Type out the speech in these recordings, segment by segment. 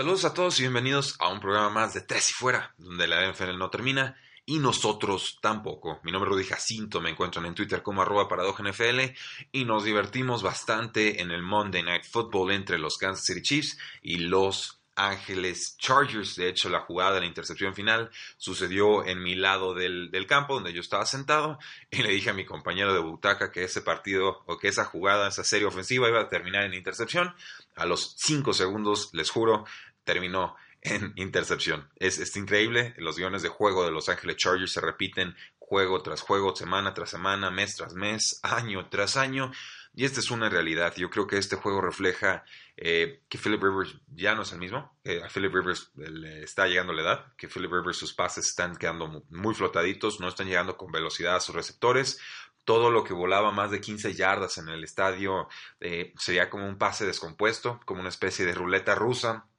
Saludos a todos y bienvenidos a un programa más de Tres y Fuera, donde la NFL no termina y nosotros tampoco. Mi nombre es Rudy Jacinto, me encuentran en Twitter como arroba NFL y nos divertimos bastante en el Monday Night Football entre los Kansas City Chiefs y los Ángeles Chargers. De hecho, la jugada de la intercepción final sucedió en mi lado del, del, campo, donde yo estaba sentado, y le dije a mi compañero de butaca que ese partido o que esa jugada, esa serie ofensiva iba a terminar en intercepción. A los cinco segundos, les juro, terminó en intercepción. Es, increíble, los guiones de juego de Los Ángeles Chargers se repiten juego tras juego, semana tras semana, mes tras mes, año tras año. Y esta es una realidad. Yo creo que este juego refleja eh, que Philip Rivers ya no es el mismo. Eh, a Philip Rivers le está llegando la edad, que Philip Rivers sus pases están quedando muy flotaditos, no están llegando con velocidad a sus receptores. Todo lo que volaba más de 15 yardas en el estadio eh, sería como un pase descompuesto, como una especie de ruleta rusa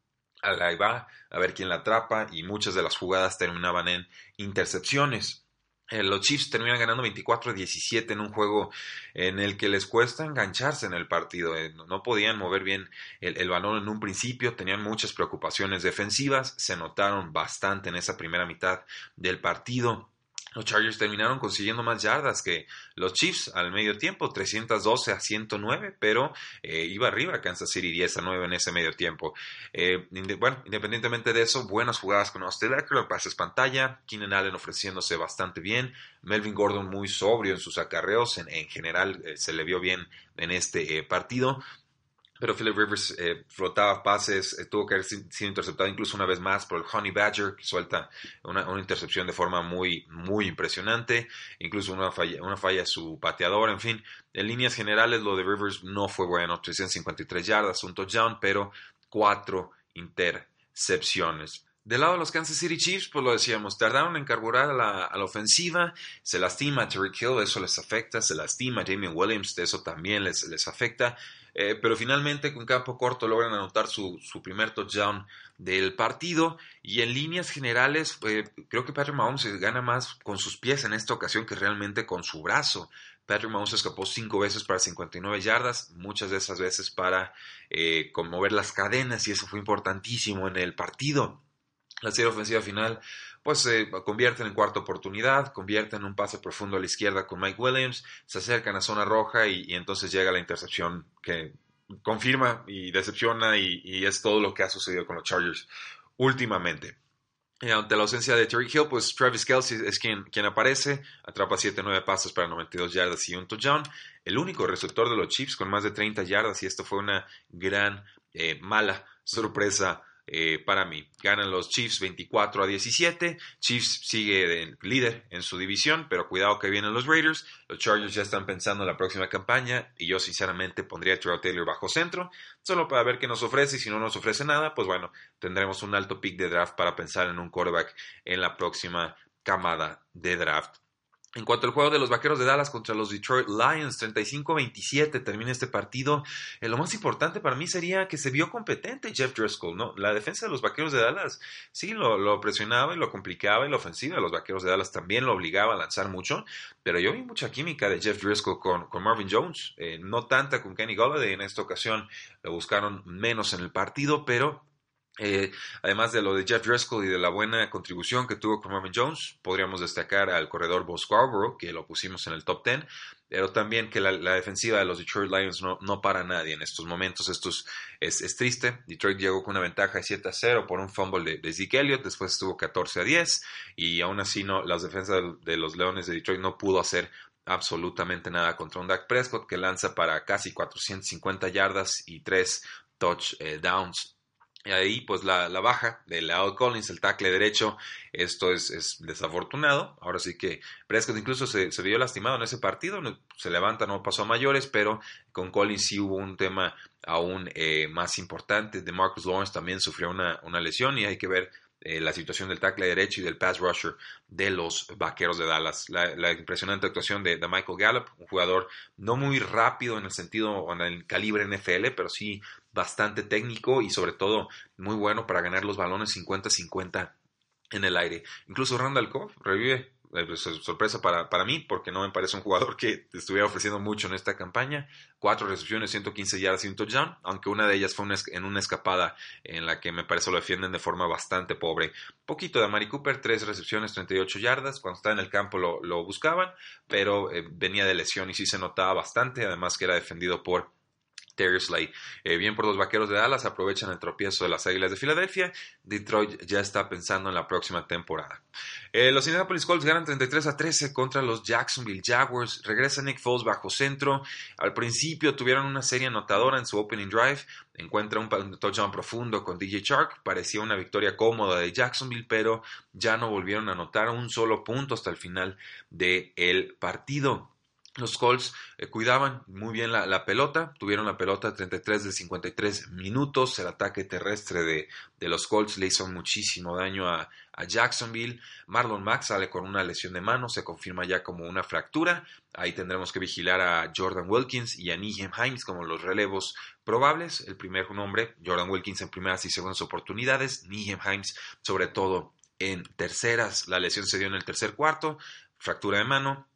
ahí va, a ver quién la atrapa y muchas de las jugadas terminaban en intercepciones. Eh, los Chiefs terminan ganando 24 a 17 en un juego en el que les cuesta engancharse en el partido. Eh, no podían mover bien el, el, balón en un principio, tenían muchas preocupaciones defensivas, se notaron bastante en esa primera mitad del partido. Los Chargers terminaron consiguiendo más yardas que los Chiefs al medio tiempo, 312 a 109, pero eh, iba arriba Kansas City 10 a 9 en ese medio tiempo. Eh, bueno, independientemente de eso, buenas jugadas con Austin Eckler, pases pantalla, Keenan Allen ofreciéndose bastante bien, Melvin Gordon muy sobrio en sus acarreos, en, en general eh, se le vio bien en este partido pero Philip Rivers eh, flotaba pases, eh, tuvo que haber sido interceptado incluso una vez más por el Honey Badger, que suelta una, una intercepción de forma muy, muy impresionante, incluso una falla, una falla su pateador, en fin, en líneas generales lo de Rivers no fue bueno, 353 yardas, un touchdown, pero cuatro intercepciones. Del lado de los Kansas City Chiefs, pues lo decíamos, tardaron en carburar a la, ofensiva, se lastima a Terry Hill, eso les afecta, se lastima a Damien Williams, eso también les, les afecta, eh, pero finalmente con campo corto logran anotar su, su, primer touchdown del partido y en líneas generales eh, creo que Patrick Mahomes gana más con sus pies en esta ocasión que realmente con su brazo. Patrick Mahomes escapó cinco veces para 59 yardas, muchas de esas veces para eh, conmover las cadenas y eso fue importantísimo en el partido. La serie ofensiva final pues se eh, convierten en cuarta oportunidad, convierten un pase profundo a la izquierda con Mike Williams, se acercan a zona roja y, entonces llega la intercepción que confirma y decepciona y, y, es todo lo que ha sucedido con los Chargers últimamente. Y ante la ausencia de Terry Hill, pues Travis Kelsey es quien, quien aparece, atrapa 7-9 pasos para 92 yardas y un touchdown. El único receptor de los Chiefs con más de 30 yardas y esto fue una gran, eh, mala sorpresa eh, para mí. Ganan los Chiefs 24 a 17. Chiefs sigue de líder en su división, pero cuidado que vienen los Raiders. Los Chargers ya están pensando en la próxima campaña y yo sinceramente pondría a Terrell Taylor bajo centro, solo para ver qué nos ofrece y si no nos ofrece nada, pues bueno, tendremos un alto pick de draft para pensar en un quarterback en la próxima camada de draft. En cuanto al juego de los Vaqueros de Dallas contra los Detroit Lions, 35-27 termina este partido. Eh, lo más importante para mí sería que se vio competente Jeff Driscoll, ¿no? La defensa de los Vaqueros de Dallas sí lo, presionaba y lo complicaba y la ofensiva de los Vaqueros de Dallas también lo obligaba a lanzar mucho, pero yo vi mucha química de Jeff Driscoll con, con Marvin Jones, eh, no tanta con Kenny Golladay, en esta ocasión lo buscaron menos en el partido, pero eh, además de lo de Jeff Driscoll y de la buena contribución que tuvo con Marvin Jones, podríamos destacar al corredor Bo Scarborough, que lo pusimos en el top 10, pero también que la, defensiva de los Detroit Lions no, no, para nadie en estos momentos. Esto es, es, es, triste. Detroit llegó con una ventaja de 7 a 0 por un fumble de, de Zeke Elliott, después estuvo 14 a 10 y aún así no, las defensas de los Leones de Detroit no pudo hacer absolutamente nada contra un Dak Prescott que lanza para casi 450 yardas y 3 touchdowns. Y ahí, pues la, baja de Leo Collins, el tackle derecho, esto es, desafortunado. Ahora sí que Prescott incluso se, vio lastimado en ese partido, se levanta, no pasó a mayores, pero con Collins sí hubo un tema aún eh, más importante. De Marcus Lawrence también sufrió una, una lesión y hay que ver eh, la situación del tackle derecho y del pass rusher de los Vaqueros de Dallas. La, impresionante actuación de, Michael Gallup, un jugador no muy rápido en el sentido o en el calibre NFL, pero sí bastante técnico y sobre todo muy bueno para ganar los balones 50-50 en el aire. Incluso Randall Cobb revive sorpresa para, para, mí, porque no me parece un jugador que estuviera ofreciendo mucho en esta campaña. Cuatro recepciones, 115 yardas y un touchdown, aunque una de ellas fue en una escapada en la que me parece lo defienden de forma bastante pobre. Poquito de Mari Cooper, tres recepciones, 38 yardas. Cuando estaba en el campo lo, lo buscaban, pero eh, venía de lesión y sí se notaba bastante, además que era defendido por Slay. Eh, bien por los vaqueros de Dallas, aprovechan el tropiezo de las Águilas de Filadelfia. Detroit ya está pensando en la próxima temporada. Eh, los Indianapolis Colts ganan 33 a 13 contra los Jacksonville Jaguars. Regresa Nick Foles bajo centro. Al principio tuvieron una serie anotadora en su opening drive. Encuentra un touchdown profundo con DJ Shark. Parecía una victoria cómoda de Jacksonville, pero ya no volvieron a anotar un solo punto hasta el final del partido. Los Colts eh, cuidaban muy bien la, pelota, tuvieron la pelota 33 de 53 minutos, el ataque terrestre de, los Colts le hizo muchísimo daño a, Jacksonville, Marlon Mack sale con una lesión de mano, se confirma ya como una fractura, ahí tendremos que vigilar a Jordan Wilkins y a Nihem Himes como los relevos probables, el primer nombre, Jordan Wilkins en primeras y segundas oportunidades, Nihem Himes sobre todo en terceras, la lesión se dio en el tercer cuarto, fractura de mano,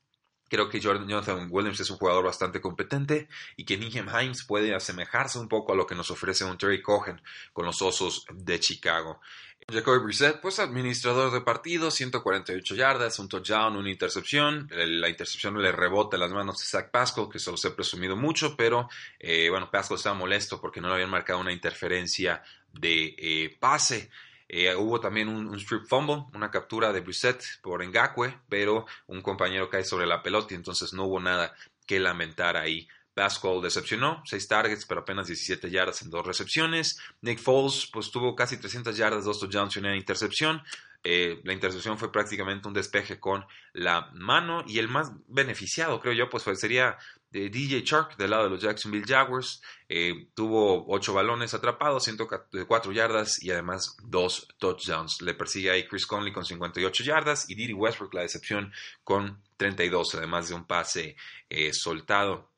Creo que Jordan Jonathan Williams es un jugador bastante competente y que Nihem Himes puede asemejarse un poco a lo que nos ofrece un Terry Cohen con los Osos de Chicago. Jacoby Brissett, pues administrador de partido, 148 yardas, un touchdown, una intercepción. La intercepción le rebota en las manos de Zach Pascal, que se los he presumido mucho, pero eh, bueno, Pascal estaba molesto porque no le habían marcado una interferencia de eh, pase. Eh, hubo también un, strip fumble, una captura de Brissett por Ngakwe, pero un compañero cae sobre la pelota y entonces no hubo nada que lamentar ahí. Pascal decepcionó, 6 targets, pero apenas 17 yardas en dos recepciones. Nick Foles, pues tuvo casi 300 yardas, dos touchdowns y una intercepción. Eh, la intercepción fue prácticamente un despeje con la mano y el más beneficiado, creo yo, pues sería DJ Chark del lado de los Jacksonville Jaguars. Eh, tuvo 8 balones atrapados, 104 yardas y además 2 touchdowns. Le persigue ahí Chris Conley con 58 yardas y Didi Westbrook la decepción con 32, además de un pase eh, soltado.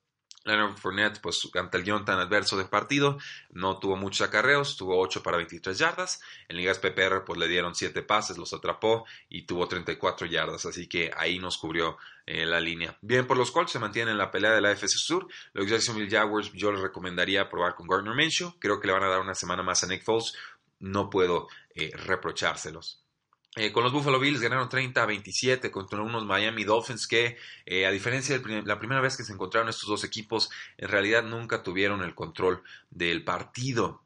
Leonard Fournette, pues ante el guion tan adverso del partido, no tuvo muchos acarreos, tuvo 8 para 23 yardas. En ligas PPR, pues le dieron 7 pases, los atrapó y tuvo 34 yardas, así que ahí nos cubrió eh, la línea. Bien, por los Colts se mantienen en la pelea de la FC Sur. Los Jacksonville Jaguars, yo les recomendaría probar con Gardner Minshew. Creo que le van a dar una semana más a Nick Foles. No puedo eh, reprochárselos. Eh, con los Buffalo Bills ganaron 30 a 27 contra unos Miami Dolphins que, eh, a diferencia de la primera vez que se encontraron estos dos equipos, en realidad nunca tuvieron el control del partido.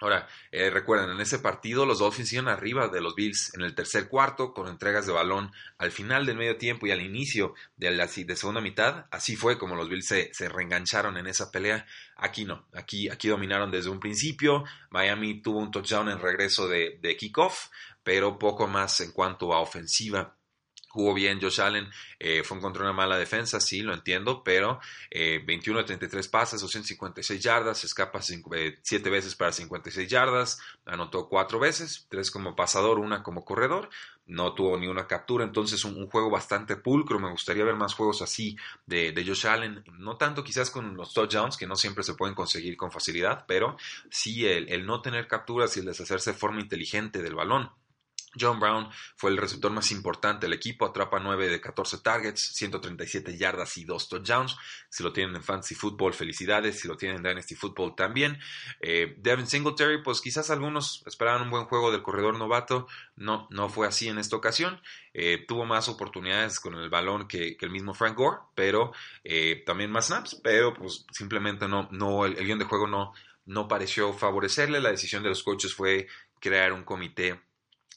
Ahora, eh, recuerden, en ese partido los Dolphins iban arriba de los Bills en el tercer cuarto con entregas de balón al final del medio tiempo y al inicio de la segunda mitad. Así fue como los Bills se, reengancharon en esa pelea. Aquí no, aquí, aquí dominaron desde un principio. Miami tuvo un touchdown en regreso de, de kickoff, pero poco más en cuanto a ofensiva. Jugó bien Josh Allen, eh, fue contra una mala defensa, sí, lo entiendo, pero 21 a 33 pases, 256 yardas, escapa 7 eh, veces para 56 yardas, anotó 4 veces, 3 como pasador, una como corredor, no tuvo ni una captura, entonces un, juego bastante pulcro, me gustaría ver más juegos así de, de, Josh Allen, no tanto quizás con los touchdowns, que no siempre se pueden conseguir con facilidad, pero sí el, el no tener capturas y el deshacerse de forma inteligente del balón. John Brown fue el receptor más importante del equipo, atrapa 9 de 14 targets, 137 yardas y 2 touchdowns. Si lo tienen en Fantasy Football, felicidades. Si lo tienen en Dynasty Football, también. Eh, Devin Singletary, pues quizás algunos esperaban un buen juego del corredor novato. No, no fue así en esta ocasión. Eh, tuvo más oportunidades con el balón que, el mismo Frank Gore, pero eh, también más snaps, pero pues simplemente no, no el, el guion de juego no, no pareció favorecerle. La decisión de los coaches fue crear un comité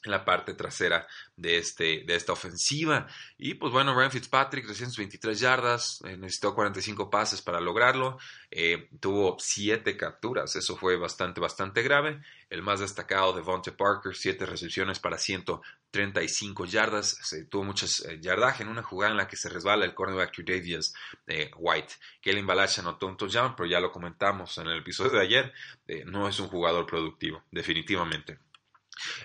en la parte trasera de, este, de esta ofensiva. Y pues bueno, Ryan Fitzpatrick, 323 yardas, eh, necesitó 45 pases para lograrlo, eh, tuvo 7 capturas, eso fue bastante, bastante grave. El más destacado, Devonte Parker, 7 recepciones para 135 yardas, se, tuvo muchas eh, yardaje en una jugada en la que se resbala el cornerback Davies White. Kellen Balach anotó un touchdown, pero ya lo comentamos en el episodio de ayer, no es un jugador productivo, definitivamente.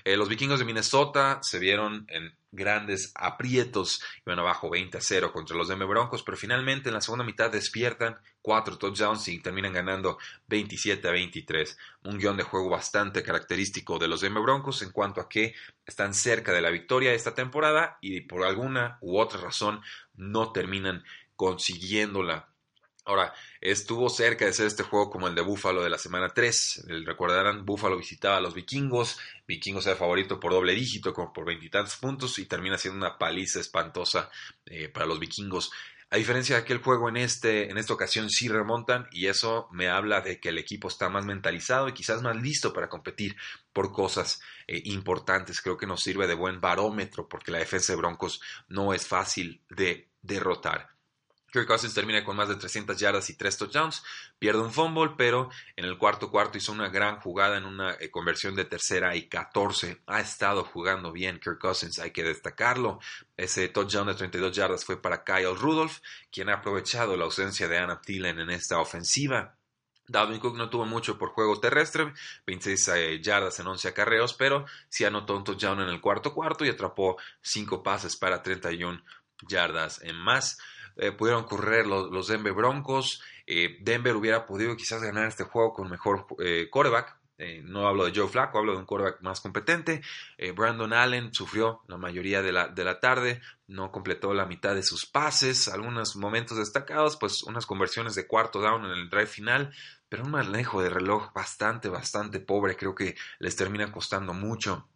Eh, los vikingos de Minnesota se vieron en grandes aprietos, iban abajo 20 a 0 contra los Denver Broncos, pero finalmente en la segunda mitad despiertan cuatro touchdowns y terminan ganando 27 a 23. Un guion de juego bastante característico de los Denver Broncos en cuanto a que están cerca de la victoria esta temporada y por alguna u otra razón no terminan consiguiéndola. Ahora, estuvo cerca de ser este juego como el de Buffalo de la semana 3. Recordarán, Buffalo visitaba a los vikingos. Vikingos era favorito por doble dígito, como por veintitantos puntos, y termina siendo una paliza espantosa eh, para los vikingos. A diferencia de aquel juego en, este, en esta ocasión sí remontan y eso me habla de que el equipo está más mentalizado y quizás más listo para competir por cosas eh, importantes. Creo que nos sirve de buen barómetro porque la defensa de Broncos no es fácil de derrotar. Kirk Cousins termina con más de 300 yardas y 3 touchdowns, pierde un fumble, pero en el cuarto cuarto hizo una gran jugada en una eh, conversión de tercera y 14. Ha estado jugando bien Kirk Cousins, hay que destacarlo. Ese touchdown de 32 yardas fue para Kyle Rudolph, quien ha aprovechado la ausencia de Anna Thielen en esta ofensiva. Dalvin Cook no tuvo mucho por juego terrestre, 26 eh, yardas en 11 acarreos, pero sí anotó un touchdown en el cuarto cuarto y atrapó 5 pases para 31 yardas en más. Eh, pudieron correr los, Denver Broncos. Eh, Denver hubiera podido quizás ganar este juego con mejor eh, quarterback. no hablo de Joe Flacco, hablo de un quarterback más competente. Brandon Allen sufrió la mayoría de la, de la tarde, no completó la mitad de sus pases, algunos momentos destacados, pues unas conversiones de cuarto down en el drive final, pero un manejo de reloj bastante, bastante pobre, creo que les termina costando mucho.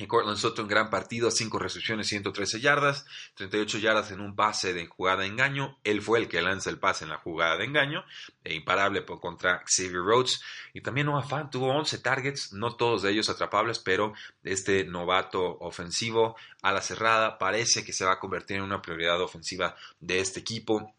Y Cortland Sutton, gran partido, 5 recepciones, 113 yardas, 38 yardas en un pase de jugada de engaño. Él fue el que lanza el pase en la jugada de engaño, e imparable por contra Xavier Rhodes. Y también Noah Fant tuvo 11 targets, no todos de ellos atrapables, pero este novato ofensivo a la cerrada parece que se va a convertir en una prioridad ofensiva de este equipo.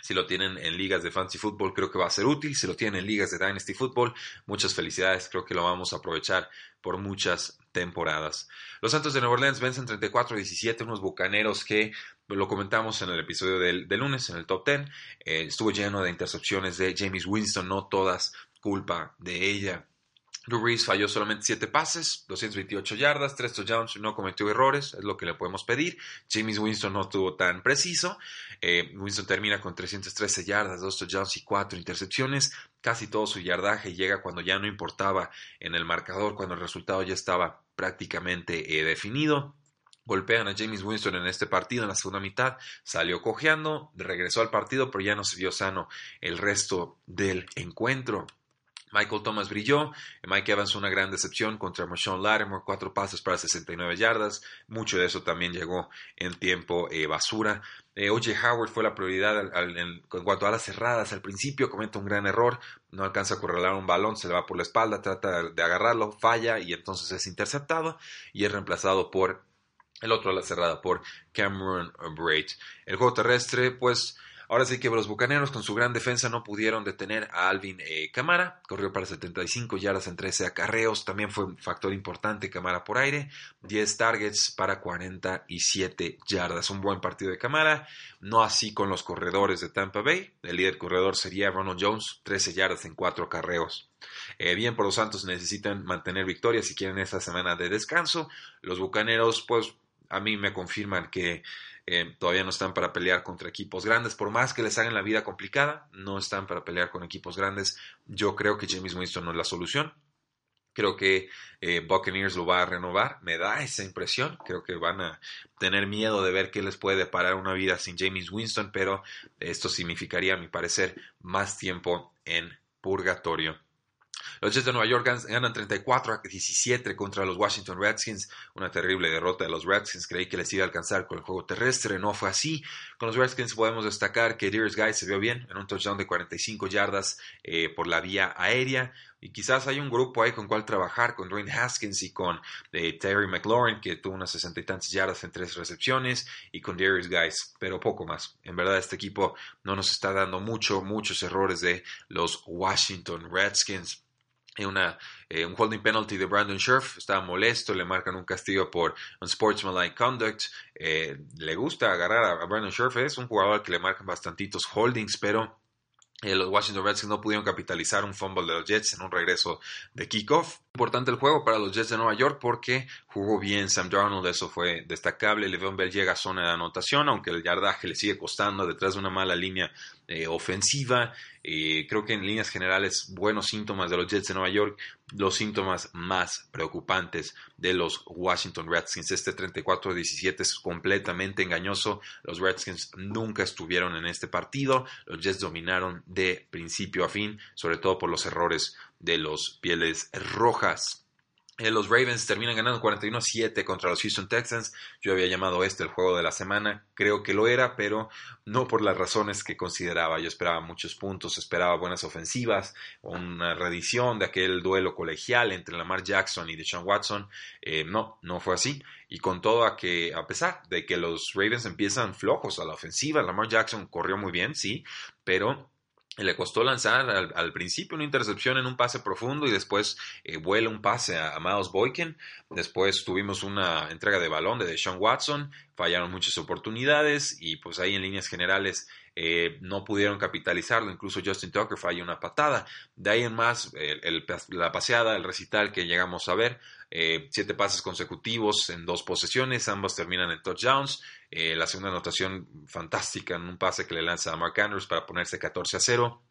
Si lo tienen en ligas de fantasy football, creo que va a ser útil. Si lo tienen en ligas de dynasty football, muchas felicidades. Creo que lo vamos a aprovechar por muchas temporadas. Los Santos de Nueva Orleans vencen 34-17, unos bucaneros que lo comentamos en el episodio del, lunes, en el top 10. Eh, estuvo lleno de intercepciones de James Winston, no todas culpa de ella. Drew Brees falló solamente 7 pases, 228 yardas, 3 touchdowns, no cometió errores, es lo que le podemos pedir. James Winston no estuvo tan preciso. Eh, Winston termina con 313 yardas, 2 touchdowns y 4 intercepciones. Casi todo su yardaje llega cuando ya no importaba en el marcador, cuando el resultado ya estaba prácticamente eh, definido. Golpean a James Winston en este partido en la segunda mitad, salió cojeando, regresó al partido, pero ya no se vio sano el resto del encuentro. Michael Thomas brilló, Mike Evans una gran decepción contra Marshawn Lattimore, cuatro pasos para 69 yardas, mucho de eso también llegó en tiempo eh, basura. Eh, O.J. Howard fue la prioridad en, cuanto a las cerradas. Al principio comete un gran error, no alcanza a correlar un balón, se le va por la espalda, trata de agarrarlo, falla y entonces es interceptado y es reemplazado por el otro a la cerrada, por Cameron Braid. El juego terrestre, pues Ahora sí que los Bucaneros con su gran defensa no pudieron detener a Alvin eh, Camara. Corrió para 75 yardas en 13 acarreos. También fue un factor importante Camara por aire. 10 targets para 47 yardas. Un buen partido de Camara. No así con los corredores de Tampa Bay. El líder corredor sería Ronald Jones. 13 yardas en 4 acarreos. Eh, bien, por los Santos necesitan mantener victoria si quieren esta semana de descanso. Los Bucaneros, pues a mí me confirman que eh, todavía no están para pelear contra equipos grandes, por más que les hagan la vida complicada, no están para pelear con equipos grandes. Yo creo que James Winston no es la solución. Creo que eh, Buccaneers lo va a renovar, me da esa impresión. Creo que van a tener miedo de ver qué les puede parar una vida sin James Winston, pero esto significaría, a mi parecer, más tiempo en purgatorio. Los Jets de Nueva York ganan 34 a 17 contra los Washington Redskins. Una terrible derrota de los Redskins. Creí que les iba a alcanzar con el juego terrestre. No fue así. Con los Redskins podemos destacar que Darius Guy se vio bien en un touchdown de 45 yardas eh, por la vía aérea. Y quizás hay un grupo ahí con cual trabajar, con Dwayne Haskins y con eh, Terry McLaurin, que tuvo unas sesenta y tantas yardas en tres recepciones, y con Darius Guys, pero poco más. En verdad, este equipo no nos está dando mucho, muchos errores de los Washington Redskins. Una, eh, un holding penalty de Brandon Scherf, estaba molesto, le marcan un castigo por unsportsmanlike conduct. Eh, le gusta agarrar a Brandon Scherf, es un jugador que le marcan bastantitos holdings, pero eh, los Washington Redskins no pudieron capitalizar un fumble de los Jets en un regreso de kickoff. Importante el juego para los Jets de Nueva York porque jugó bien Sam Darnold, eso fue destacable. Le'Veon Bell llega a zona de anotación, aunque el yardaje le sigue costando detrás de una mala línea eh, ofensiva. Eh, creo que en líneas generales, buenos síntomas de los Jets de Nueva York, los síntomas más preocupantes de los Washington Redskins. Este 34-17 es completamente engañoso. Los Redskins nunca estuvieron en este partido. Los Jets dominaron de principio a fin, sobre todo por los errores de los pieles rojas. Eh, los Ravens terminan ganando 41 7 contra los Houston Texans. Yo había llamado este el juego de la semana. Creo que lo era, pero no por las razones que consideraba. Yo esperaba muchos puntos, esperaba buenas ofensivas, una reedición de aquel duelo colegial entre Lamar Jackson y Deshaun Watson. Eh, no, no fue así. Y con todo a que, a pesar de que los Ravens empiezan flojos a la ofensiva, Lamar Jackson corrió muy bien, sí, pero le costó lanzar al, principio una intercepción en un pase profundo y después eh, vuela un pase a, Miles Boykin. Después tuvimos una entrega de balón de Deshaun Watson, fallaron muchas oportunidades y pues ahí en líneas generales eh, no pudieron capitalizarlo. Incluso Justin Tucker falló una patada. De ahí en más, la paseada, el recital que llegamos a ver, eh, siete pases consecutivos en dos posesiones, ambos terminan en touchdowns. Eh, la segunda anotación fantástica en un pase que le lanza a Mark Andrews para ponerse 14 a 0.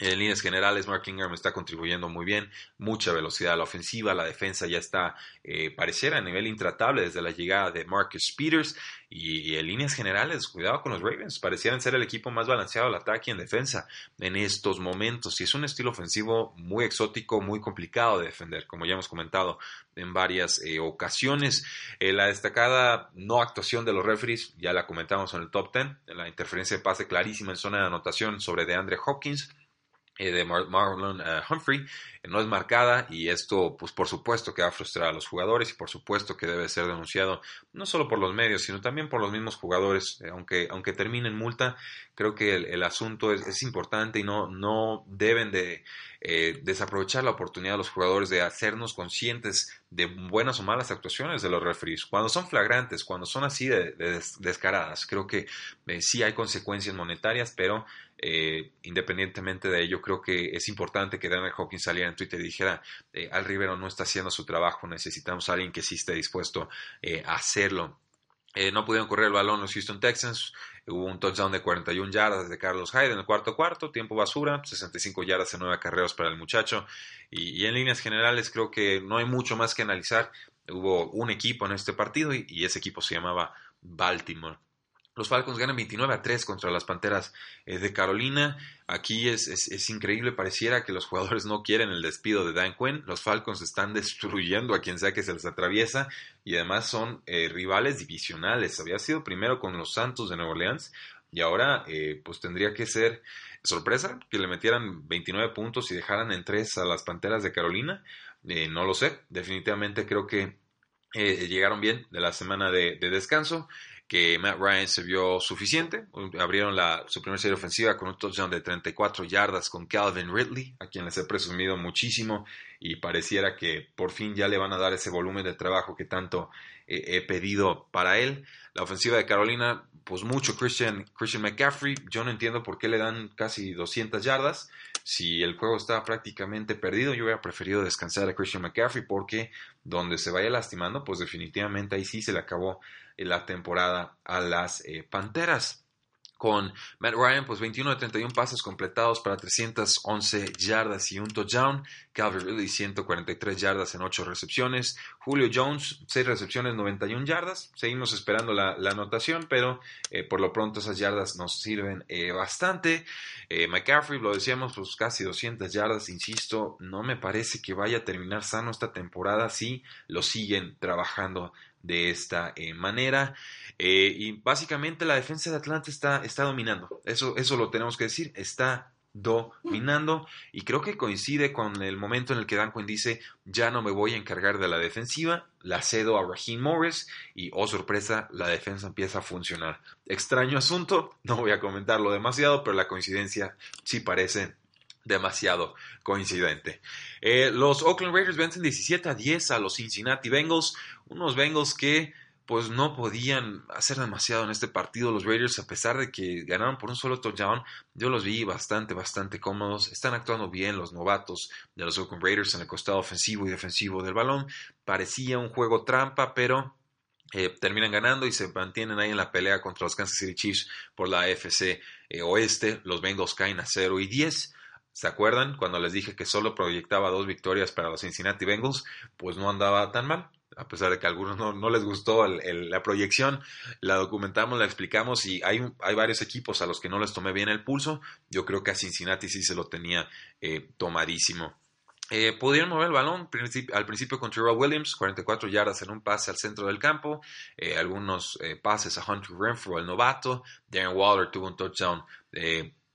En líneas generales, Mark Ingram está contribuyendo muy bien, mucha velocidad a la ofensiva, la defensa ya está, eh, pareciera a nivel intratable desde la llegada de Marcus Peters. Y, en líneas generales, cuidado con los Ravens, parecieran ser el equipo más balanceado al ataque y en defensa en estos momentos. Y es un estilo ofensivo muy exótico, muy complicado de defender, como ya hemos comentado en varias eh, ocasiones. Eh, la destacada no actuación de los referees, ya la comentamos en el top 10, la interferencia de pase clarísima en zona de anotación sobre DeAndre Hopkins eh, de Marlon eh, Humphrey eh, no es marcada y esto pues por supuesto que va a frustrar a los jugadores y por supuesto que debe ser denunciado no solo por los medios sino también por los mismos jugadores aunque aunque termine en multa creo que el, asunto es, importante y no no deben de desaprovechar la oportunidad de los jugadores de hacernos conscientes de buenas o malas actuaciones de los referees. Cuando son flagrantes cuando son así de, descaradas creo que sí hay consecuencias monetarias pero eh, independientemente de ello, creo que es importante que Daniel Hawkins saliera en Twitter y dijera, eh, Al Rivero no está haciendo su trabajo, necesitamos a alguien que sí esté dispuesto eh, a hacerlo. no pudieron correr el balón los Houston Texans, hubo un touchdown de 41 yardas de Carlos Hyde en el cuarto cuarto, tiempo basura, 65 yardas en 9 carreras para el muchacho, y, en líneas generales creo que no hay mucho más que analizar, hubo un equipo en este partido y ese equipo se llamaba Baltimore. Los Falcons ganan 29 a 3 contra las Panteras eh, de Carolina. Aquí es, es, increíble, pareciera que los jugadores no quieren el despido de Dan Quinn. Los Falcons están destruyendo a quien sea que se les atraviesa y además son eh, rivales divisionales. Había sido primero con los Santos de Nueva Orleans y ahora eh, pues tendría que ser sorpresa que le metieran 29 puntos y dejaran en 3 a las Panteras de Carolina. no lo sé, definitivamente creo que llegaron bien de la semana de descanso que Matt Ryan se vio suficiente. Abrieron la, su primera serie ofensiva con un touchdown de 34 yardas con Calvin Ridley, a quien les he presumido muchísimo y pareciera que por fin ya le van a dar ese volumen de trabajo que tanto he pedido para él. La ofensiva de Carolina, pues mucho Christian, Christian McCaffrey. Yo no entiendo por qué le dan casi 200 yardas. Si el juego está prácticamente perdido, yo hubiera preferido descansar a Christian McCaffrey porque donde se vaya lastimando, pues definitivamente ahí sí se le acabó la temporada a las eh, Panteras. con Matt Ryan, pues 21 de 31 pases completados para 311 yardas y un touchdown. Calvin Ridley, 143 yardas en 8 recepciones. Julio Jones, 6 recepciones, 91 yardas. Seguimos esperando la, anotación, pero eh, por lo pronto esas yardas nos sirven eh, bastante. Eh, McCaffrey, lo decíamos, pues casi 200 yardas. Insisto, no me parece que vaya a terminar sano esta temporada si lo siguen trabajando de esta eh, manera. Eh, y básicamente la defensa de Atlanta está, está dominando. Eso, eso lo tenemos que decir. Está dominando y creo que coincide con el momento en el que Dan Quinn dice ya no me voy a encargar de la defensiva, la cedo a Raheem Morris y oh sorpresa la defensa empieza a funcionar. Extraño asunto, no voy a comentarlo demasiado, pero la coincidencia sí parece demasiado coincidente. Eh, los Oakland Raiders vencen 17 a 10 a los Cincinnati Bengals, unos Bengals que pues no podían hacer demasiado en este partido. Los Raiders, a pesar de que ganaron por un solo touchdown, yo los vi bastante, bastante cómodos. Están actuando bien los novatos de los Oakland Raiders en el costado ofensivo y defensivo del balón. Parecía un juego trampa, pero eh, terminan ganando y se mantienen ahí en la pelea contra los Kansas City Chiefs por la AFC eh, Oeste. Los Bengals caen a 0 y 10. ¿Se acuerdan cuando les dije que solo proyectaba dos victorias para los Cincinnati Bengals? Pues no andaba tan mal. A pesar de que a algunos no, les gustó la proyección, la documentamos, la explicamos y hay, hay, varios equipos a los que no les tomé bien el pulso. Yo creo que a Cincinnati sí se lo tenía eh, tomadísimo. Eh, pudieron mover el balón al principio con Terrell Williams, 44 yardas en un pase al centro del campo, eh, algunos pases a Hunter Renfro, el novato, Darren Waller tuvo un touchdown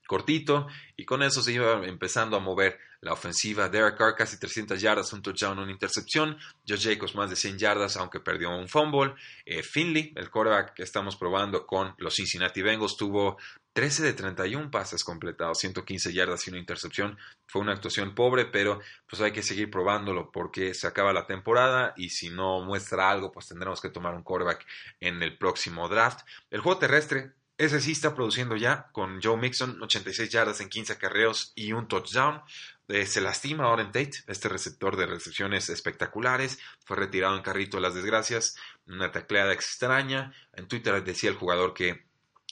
cortito y con eso se iba empezando a mover la ofensiva. Derek Carr casi 300 yardas, un touchdown, una intercepción. Josh Jacobs más de 100 yardas, aunque perdió un fumble. Eh, Finley, el quarterback que estamos probando con los Cincinnati Bengals, tuvo 13 de 31 pases completados, 115 yardas y una intercepción. Fue una actuación pobre, pero pues hay que seguir probándolo porque se acaba la temporada y si no muestra algo, pues tendremos que tomar un quarterback en el próximo draft. El juego terrestre ese sí está produciendo ya con Joe Mixon, 86 yardas en 15 acarreos y un touchdown. Eh, se lastima ahora en Tate, este receptor de recepciones espectaculares. Fue retirado en carrito de las desgracias. Una tacleada extraña. En Twitter decía el jugador que,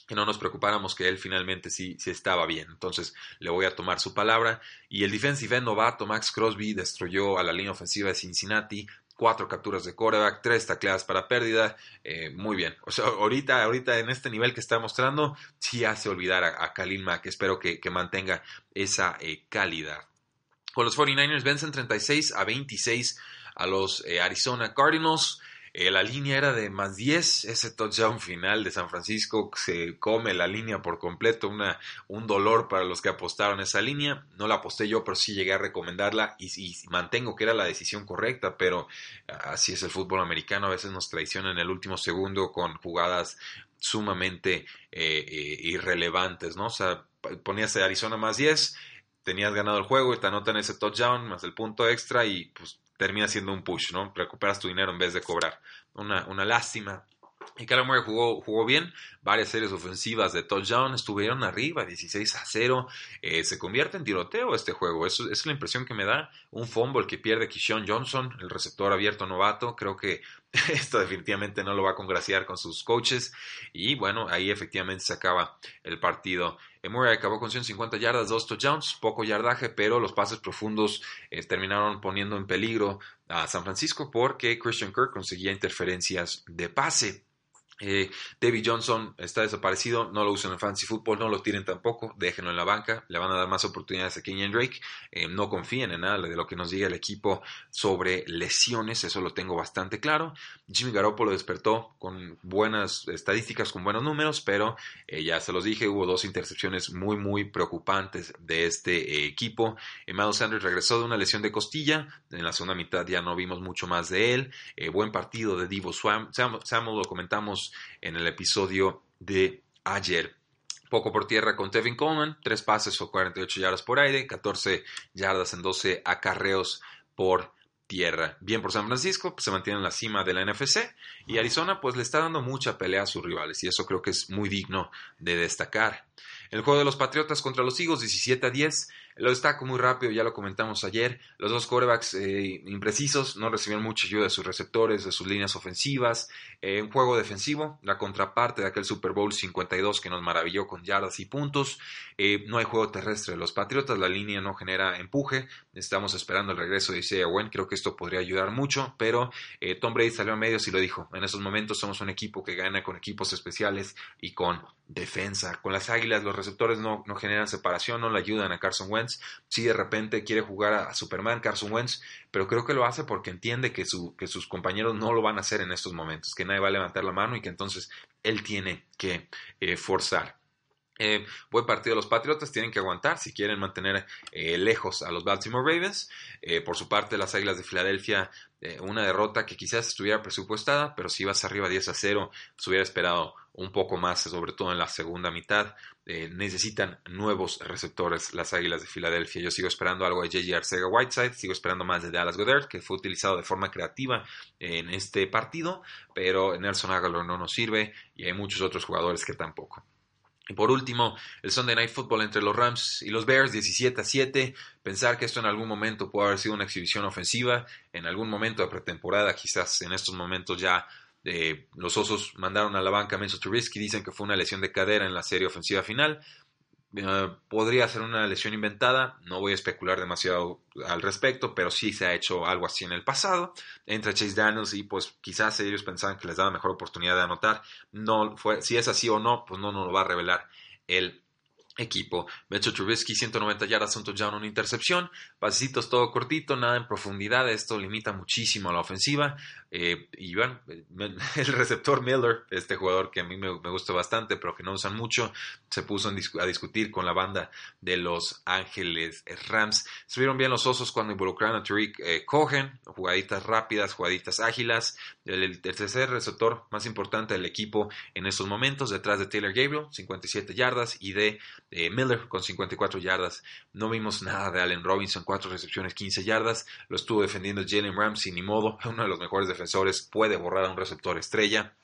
que no nos preocupáramos, que él finalmente sí, sí estaba bien. Entonces le voy a tomar su palabra. Y el defensive end novato Max Crosby destruyó a la línea ofensiva de Cincinnati cuatro capturas de coreback, tres tacleadas para pérdida, eh, muy bien. O sea, ahorita, ahorita en este nivel que está mostrando, sí hace olvidar a, a Khalil Mack. Espero que, mantenga esa eh, calidad. Con los 49ers vencen 36 a 26 a los eh, Arizona Cardinals. Eh, la línea era de más 10. Ese touchdown final de San Francisco se come la línea por completo. Una, un dolor para los que apostaron esa línea. No la aposté yo, pero sí llegué a recomendarla y, mantengo que era la decisión correcta. Pero así es el fútbol americano. A veces nos traiciona en el último segundo con jugadas sumamente eh, eh, irrelevantes, ¿no? O sea, ponías Arizona más 10 tenías ganado el juego y te anotan ese touchdown más el punto extra y pues termina siendo un push, ¿no? Recuperas tu dinero en vez de cobrar. Una, una lástima. Y Kyler jugó, jugó bien, varias series ofensivas de touchdown, estuvieron arriba, 16 a 0. Eh, se convierte en tiroteo este juego, eso, es la impresión que me da. Un fumble que pierde Kishon Johnson, el receptor abierto novato, creo que esto definitivamente no lo va a congraciar con sus coaches. Y bueno, ahí efectivamente se acaba el partido. Murray acabó con 150 yardas, dos touchdowns, poco yardaje, pero los pases profundos eh, terminaron poniendo en peligro a San Francisco porque Christian Kirk conseguía interferencias de pase. Eh, David Johnson está desaparecido, no lo usan en fantasy football, no lo tiren tampoco, déjenlo en la banca, le van a dar más oportunidades a Kenyon Drake. Eh, no confíen en nada de lo que nos diga el equipo sobre lesiones, eso lo tengo bastante claro. Jimmy Garoppolo despertó con buenas estadísticas, con buenos números, pero eh, ya se los dije, hubo dos intercepciones muy, muy preocupantes de este equipo. Emmanuel Sanders regresó de una lesión de costilla, en la segunda mitad ya no vimos mucho más de él. buen partido de Divo Swam, Samuel lo comentamos en el episodio de ayer. Poco por tierra con Tevin Coleman, tres pases o 48 yardas por aire, 14 yardas en 12 acarreos por tierra. Bien por San Francisco, pues se mantiene en la cima de la NFC y Arizona pues le está dando mucha pelea a sus rivales y eso creo que es muy digno de destacar. El juego de los Patriotas contra los Eagles, 17 a 10. Lo destaco muy rápido, ya lo comentamos ayer. Los dos quarterbacks eh, imprecisos, no recibieron mucha ayuda de sus receptores, de sus líneas ofensivas. Eh, un juego defensivo, la contraparte de aquel Super Bowl 52 que nos maravilló con yardas y puntos. Eh, no hay juego terrestre de los Patriotas, la línea no genera empuje. Estamos esperando el regreso de Isaiah Wynn. Creo que esto podría ayudar mucho, pero Tom Brady salió a medios y lo dijo. En esos momentos somos un equipo que gana con equipos especiales y con defensa. Con las águilas, los receptores no, no generan separación, no le ayudan a Carson Wentz si de repente quiere jugar a, Superman, Carson Wentz, pero creo que lo hace porque entiende que, sus compañeros no lo van a hacer en estos momentos, que nadie va a levantar la mano y que entonces él tiene que eh, forzar. Eh, buen partido los Patriotas, tienen que aguantar si quieren mantener eh, lejos a los Baltimore Ravens. por su parte, las Águilas de Filadelfia, una derrota que quizás estuviera presupuestada, pero si vas arriba 10 a 0, se hubiera esperado un poco más, sobre todo en la segunda mitad. Eh, necesitan nuevos receptores las Águilas de Filadelfia. Yo sigo esperando algo de J.J. Arcega Whiteside, sigo esperando más de Dallas Goddard, que fue utilizado de forma creativa en este partido, pero Nelson Aguilar no nos sirve y hay muchos otros jugadores que tampoco. Y por último, el Sunday Night Football entre los Rams y los Bears, 17 a 7. Pensar que esto en algún momento puede haber sido una exhibición ofensiva, en algún momento de pretemporada, quizás en estos momentos ya eh, los Osos mandaron a la banca a Menzo Trubisky, dicen que fue una lesión de cadera en la serie ofensiva final. Eh, podría ser una lesión inventada, no voy a especular demasiado al respecto, pero sí se ha hecho algo así en el pasado. Entra Chase Daniels y pues quizás ellos pensaban que les daba mejor oportunidad de anotar. No fue, si es así o no, pues no nos lo va a revelar el equipo. Metro Trubisky, 190 yardas, un touchdown, una intercepción. Pasitos todo cortito, nada en profundidad. Esto limita muchísimo a la ofensiva. Eh, y bueno, el receptor Miller, este jugador que a mí me, gusta bastante, pero que no usan mucho, se puso a discutir con la banda de Los Ángeles Rams. Estuvieron bien los osos cuando involucraron a Tariq eh, Cohen, jugaditas rápidas, jugaditas ágilas. El, tercer receptor más importante del equipo en estos momentos, detrás de Taylor Gabriel, 57 yardas, y de eh, Miller con 54 yardas. No vimos nada de Allen Robinson, 4 recepciones, 15 yardas. Lo estuvo defendiendo Jalen Ramsey, ni modo, uno de los mejores defensores puede borrar a un receptor estrella.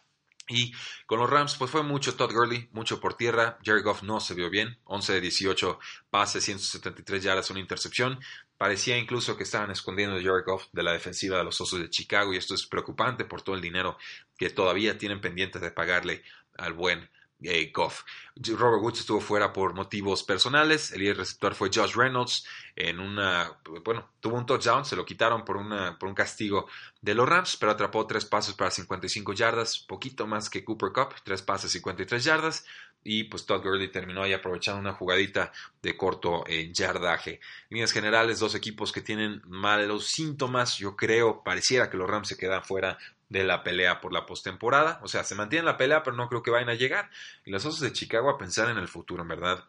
Y con los Rams, pues fue mucho Todd Gurley, mucho por tierra. Jerry Goff no se vio bien. 11 de 18 pases, 173 yardas, una intercepción. Parecía incluso que estaban escondiendo a Jared Goff de la defensiva de los Osos de Chicago. Y esto es preocupante por todo el dinero que todavía tienen pendientes de pagarle al buen eh, Goff. Robert Woods estuvo fuera por motivos personales. El líder receptor fue Josh Reynolds. En una, bueno, tuvo un touchdown, se lo quitaron por, una, por un castigo de los Rams, pero atrapó tres pasos para 55 yardas, poquito más que Cooper Cup, tres pases 53 yardas. Y pues Todd Gurley terminó ahí aprovechando una jugadita de corto en yardaje. Líneas generales, dos equipos que tienen malos síntomas. Yo creo, pareciera que los Rams se quedan fuera de la pelea por la postemporada. O sea, se mantiene la pelea, pero no creo que vayan a llegar. Y los Osos de Chicago a pensar en el futuro, en verdad.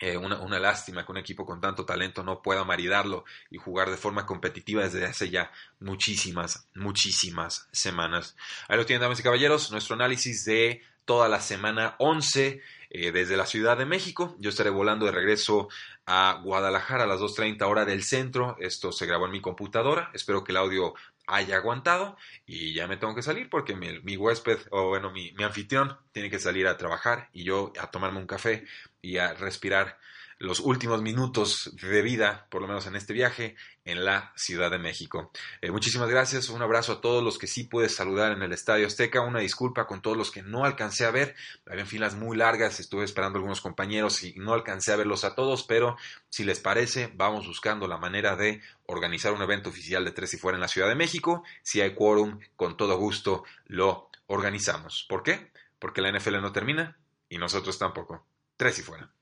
Eh, una, una, lástima que un equipo con tanto talento no pueda maridarlo y jugar de forma competitiva desde hace ya muchísimas, muchísimas semanas. Ahí lo tienen, damas y caballeros, nuestro análisis de toda la semana 11 eh, desde la Ciudad de México. Yo estaré volando de regreso a Guadalajara a las 2.30 hora del centro. Esto se grabó en mi computadora. Espero que el audio haya aguantado y ya me tengo que salir porque mi, huésped o bueno mi, mi, anfitrión tiene que salir a trabajar y yo a tomarme un café y a respirar los últimos minutos de vida, por lo menos en este viaje, en la Ciudad de México. Eh, muchísimas gracias, un abrazo a todos los que sí pude saludar en el Estadio Azteca, una disculpa con todos los que no alcancé a ver, había filas muy largas, estuve esperando a algunos compañeros y no alcancé a verlos a todos, pero si les parece, vamos buscando la manera de organizar un evento oficial de Tres y Fuera en la Ciudad de México, si hay quórum, con todo gusto lo organizamos. ¿Por qué? Porque la NFL no termina y nosotros tampoco. Tres y Fuera.